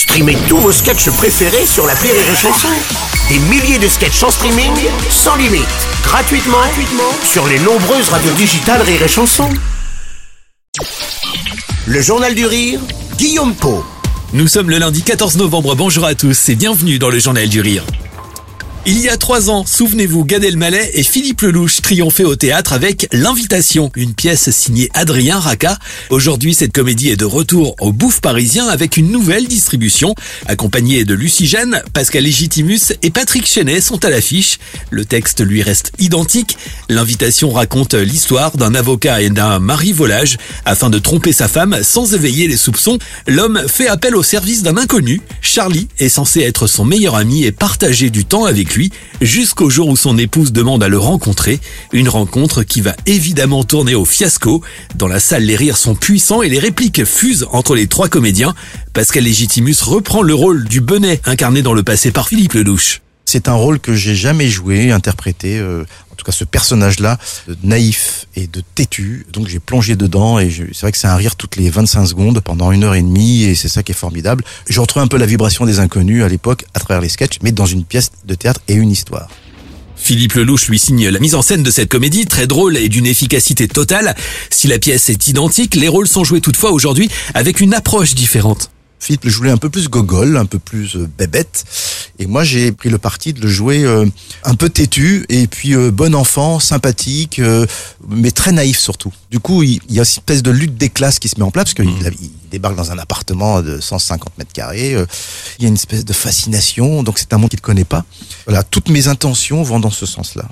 Streamez tous vos sketchs préférés sur la Rire et Chanson. Des milliers de sketchs en streaming, sans limite, gratuitement, gratuitement sur les nombreuses radios digitales Rire et Chanson. Le Journal du Rire, Guillaume Po. Nous sommes le lundi 14 novembre, bonjour à tous et bienvenue dans le Journal du Rire. Il y a trois ans, souvenez-vous, Gad Elmaleh et Philippe Lelouch triomphaient au théâtre avec L'Invitation, une pièce signée Adrien Raca. Aujourd'hui, cette comédie est de retour au Bouffe parisien avec une nouvelle distribution. Accompagnée de Lucie Jeanne, Pascal Légitimus et Patrick Chenet sont à l'affiche. Le texte lui reste identique. L'Invitation raconte l'histoire d'un avocat et d'un mari volage. Afin de tromper sa femme sans éveiller les soupçons, l'homme fait appel au service d'un inconnu. Charlie est censé être son meilleur ami et partager du temps avec lui, jusqu'au jour où son épouse demande à le rencontrer. Une rencontre qui va évidemment tourner au fiasco. Dans la salle, les rires sont puissants et les répliques fusent entre les trois comédiens. Pascal Légitimus reprend le rôle du Benet, incarné dans le passé par Philippe Lelouch. C'est un rôle que j'ai jamais joué, interprété, euh, tout cas ce personnage-là, naïf et de têtu. Donc j'ai plongé dedans et c'est vrai que c'est un rire toutes les 25 secondes pendant une heure et demie et c'est ça qui est formidable. Je retrouve un peu la vibration des inconnus à l'époque à travers les sketchs, mais dans une pièce de théâtre et une histoire. Philippe Lelouch lui signe la mise en scène de cette comédie, très drôle et d'une efficacité totale. Si la pièce est identique, les rôles sont joués toutefois aujourd'hui avec une approche différente. Philippe le jouait un peu plus gogol, un peu plus euh, bébête. Et moi, j'ai pris le parti de le jouer euh, un peu têtu et puis euh, bon enfant, sympathique, mais très naïf surtout. Du coup, il, y a une espèce de lutte des classes qui se met en place parce qu'il mmh. il débarque dans un appartement de 150 mètres carrés. il y a une espèce de fascination, donc c'est un monde qu'il ne connaît pas. Voilà, toutes mes intentions vont dans ce sens-là.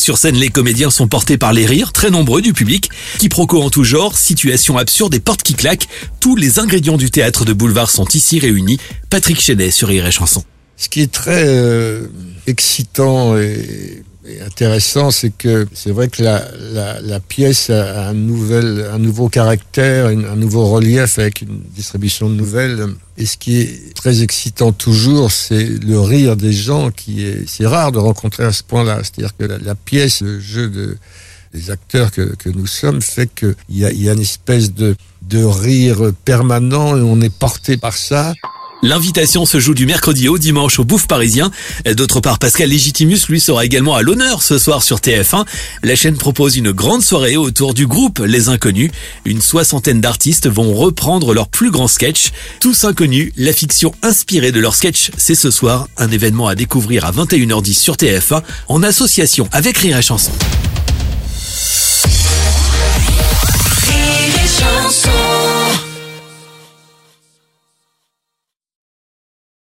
Sur scène, les comédiens sont portés par les rires, très nombreux du public, quiproquos en tout genre, situations absurdes et portes qui claquent. Tous les ingrédients du théâtre de boulevard sont ici réunis. Patrick Chenet sur Rire et Chanson. Ce qui est très euh, excitant et intéressant, c'est que c'est vrai que la, la, la, pièce a un, nouvel, un nouveau caractère, un nouveau relief avec une distribution de nouvelles. Et ce qui est très excitant toujours, c'est le rire des gens qui est, c'est rare de rencontrer à ce point-là. C'est-à-dire que la, la, pièce, le jeu de, des acteurs que, que nous sommes fait qu'il y a, y a une espèce de, de rire permanent et on est porté par ça. L'invitation se joue du mercredi au dimanche au Bouffe Parisien. D'autre part, Pascal Légitimus, lui, sera également à l'honneur ce soir sur TF1. La chaîne propose une grande soirée autour du groupe Les Inconnus. Une soixantaine d'artistes vont reprendre leurs plus grands sketchs. Tous inconnus, la fiction inspirée de leurs sketchs, c'est ce soir un événement à découvrir à 21h10 sur TF1 en association avec Rire et Chanson.